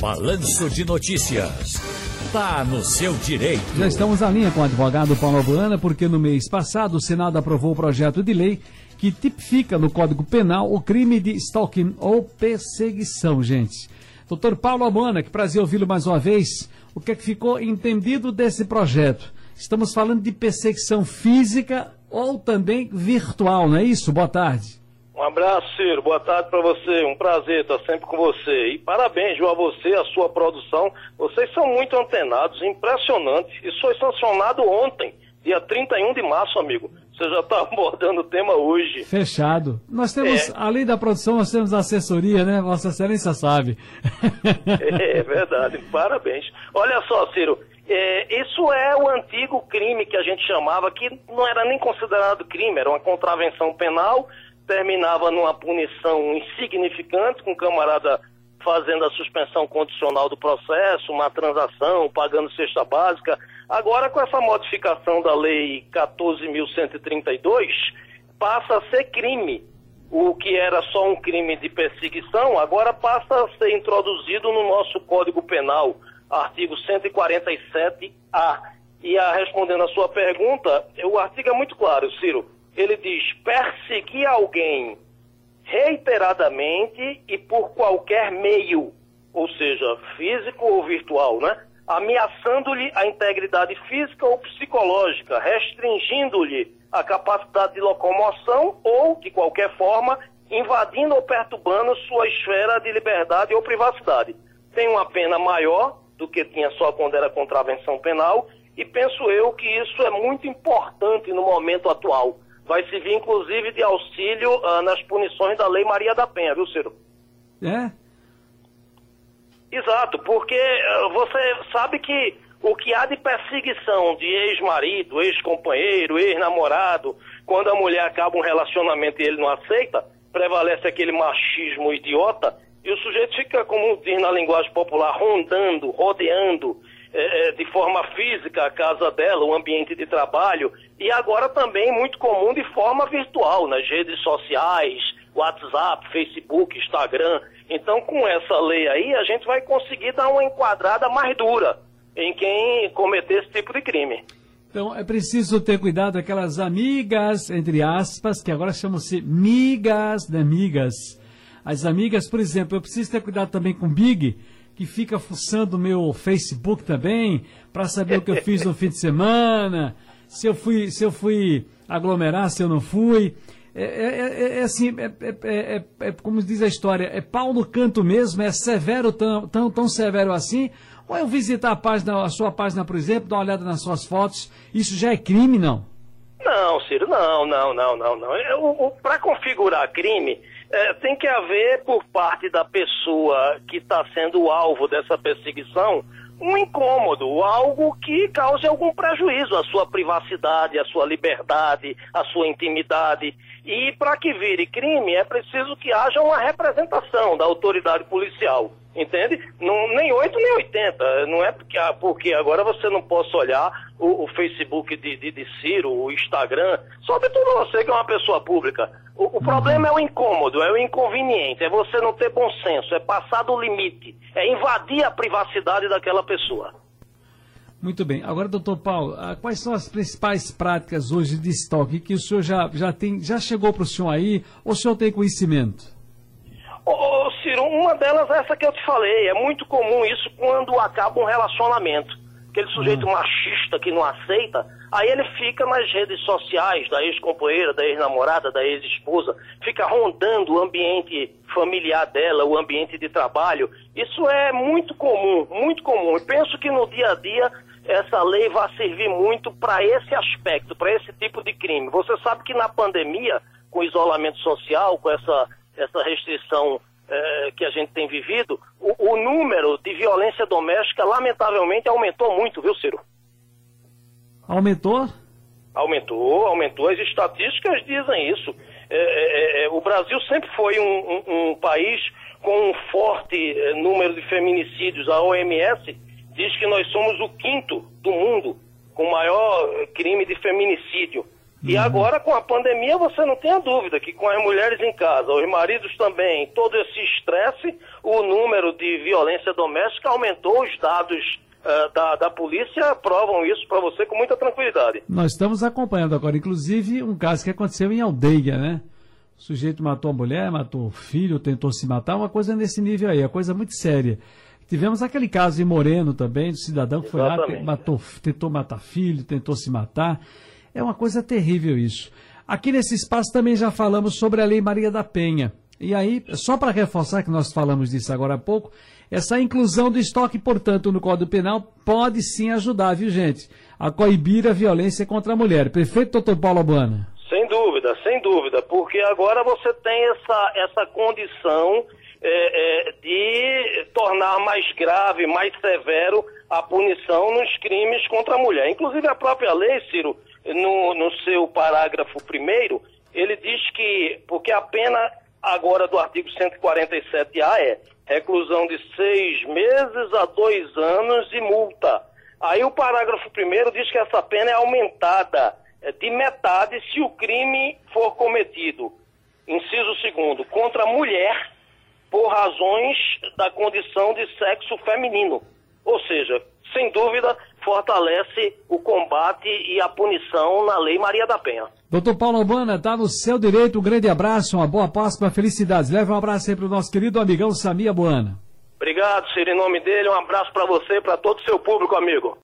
Balanço de Notícias. Tá no seu direito. Já estamos à linha com o advogado Paulo Abuana, porque no mês passado o Senado aprovou o projeto de lei que tipifica no Código Penal o crime de stalking ou perseguição, gente. Doutor Paulo Abuana, que prazer ouvi-lo mais uma vez. O que é que ficou entendido desse projeto? Estamos falando de perseguição física ou também virtual, não é isso? Boa tarde. Um abraço, Ciro. Boa tarde para você. Um prazer estar sempre com você. E parabéns, João, a você, a sua produção. Vocês são muito antenados, impressionantes. Isso foi sancionado ontem, dia 31 de março, amigo. Você já está abordando o tema hoje. Fechado. Nós temos, é. além da produção, nós temos assessoria, né? Vossa Excelência sabe. é verdade. Parabéns. Olha só, Ciro. É, isso é o antigo crime que a gente chamava, que não era nem considerado crime, era uma contravenção penal terminava numa punição insignificante, com o camarada fazendo a suspensão condicional do processo, uma transação, pagando cesta básica. Agora, com essa modificação da Lei 14.132, passa a ser crime. O que era só um crime de perseguição, agora passa a ser introduzido no nosso Código Penal, artigo 147-A. E a, respondendo a sua pergunta, o artigo é muito claro, Ciro ele diz perseguir alguém reiteradamente e por qualquer meio, ou seja, físico ou virtual, né? Ameaçando-lhe a integridade física ou psicológica, restringindo-lhe a capacidade de locomoção ou, de qualquer forma, invadindo ou perturbando sua esfera de liberdade ou privacidade. Tem uma pena maior do que tinha só quando era contravenção penal e penso eu que isso é muito importante no momento atual vai servir inclusive de auxílio uh, nas punições da Lei Maria da Penha, viu, Ciro? É? Exato, porque uh, você sabe que o que há de perseguição de ex-marido, ex-companheiro, ex-namorado, quando a mulher acaba um relacionamento e ele não aceita, prevalece aquele machismo idiota e o sujeito fica, como diz na linguagem popular, rondando, rodeando, é, é, de forma física a casa dela, o ambiente de trabalho, e agora também muito comum de forma virtual, nas redes sociais, WhatsApp, Facebook, Instagram. Então, com essa lei aí, a gente vai conseguir dar uma enquadrada mais dura em quem cometer esse tipo de crime. Então, é preciso ter cuidado aquelas amigas, entre aspas, que agora chamam-se migas de amigas. As amigas, por exemplo, eu preciso ter cuidado também com Big, que fica fuçando o meu Facebook também, para saber o que eu fiz no fim de semana, se eu fui, se eu fui aglomerar, se eu não fui. É, é, é, é assim, é, é, como diz a história, é pau no canto mesmo, é severo, tão, tão, tão severo assim. Ou eu visitar a página, a sua página, por exemplo, dar uma olhada nas suas fotos, isso já é crime, não? Não, Ciro, não, não, não, não, não. Para configurar crime, é, tem que haver por parte da pessoa que está sendo alvo dessa perseguição um incômodo, algo que cause algum prejuízo à sua privacidade, à sua liberdade, à sua intimidade. E para que vire crime é preciso que haja uma representação da autoridade policial. Entende? Não, nem 8 nem 80. Não é porque, ah, porque agora você não possa olhar o, o Facebook de, de, de, Ciro, o Instagram, sobretudo você que é uma pessoa pública. O, o problema é o incômodo, é o inconveniente, é você não ter bom senso, é passar do limite, é invadir a privacidade daquela pessoa. Muito bem. Agora, doutor Paulo, ah, quais são as principais práticas hoje de estoque que o senhor já, já tem, já chegou para o senhor aí, ou o senhor tem conhecimento? Ô, Ciro, uma delas é essa que eu te falei. É muito comum isso quando acaba um relacionamento. Aquele sujeito hum. machista que não aceita, aí ele fica nas redes sociais da ex-companheira, da ex-namorada, da ex-esposa, fica rondando o ambiente familiar dela, o ambiente de trabalho. Isso é muito comum, muito comum. Penso que no dia a dia essa lei vai servir muito para esse aspecto, para esse tipo de crime. Você sabe que na pandemia, com o isolamento social, com essa essa restrição é, que a gente tem vivido, o, o, número de violência doméstica, lamentavelmente, aumentou muito, viu, Ciro? Aumentou? Aumentou, aumentou. As estatísticas dizem isso. É, é, é o Brasil sempre foi um, um, um, país com um forte é, número de feminicídios. A OMS diz que nós somos o quinto do mundo com maior crime de feminicídio. E agora, com a pandemia, você não tem a dúvida que com as mulheres em casa, os maridos também, todo esse estresse, o número de violência doméstica aumentou, os dados uh, da, da polícia provam isso para você com muita tranquilidade. Nós estamos acompanhando agora, inclusive, um caso que aconteceu em aldeia, né? O sujeito matou a mulher, matou o filho, tentou se matar, uma coisa nesse nível aí, a coisa muito séria. Tivemos aquele caso em Moreno também, do cidadão que foi lá, matou, tentou matar filho, tentou se matar. É uma coisa terrível isso. Aqui nesse espaço também já falamos sobre a Lei Maria da Penha. E aí, só para reforçar que nós falamos disso agora há pouco, essa inclusão do estoque, portanto, no Código Penal pode sim ajudar, viu gente, a coibir a violência contra a mulher. Prefeito doutor Paulo Abana. Sem dúvida, sem dúvida, porque agora você tem essa, essa condição é, é, de tornar mais grave, mais severo a punição nos crimes contra a mulher. Inclusive a própria lei, Ciro, no, no seu parágrafo primeiro, ele diz que, porque a pena agora do artigo 147A é reclusão de seis meses a dois anos e multa. Aí o parágrafo primeiro diz que essa pena é aumentada é, de metade se o crime for cometido, inciso segundo, contra a mulher por razões da condição de sexo feminino. Ou seja, sem dúvida, fortalece o combate e a punição na Lei Maria da Penha. Doutor Paulo Albana, está no seu direito. Um grande abraço, uma boa Páscoa, felicidades. Leve um abraço aí para o nosso querido amigão Samia Boana. Obrigado, Ciro. Em nome dele, um abraço para você e para todo o seu público, amigo.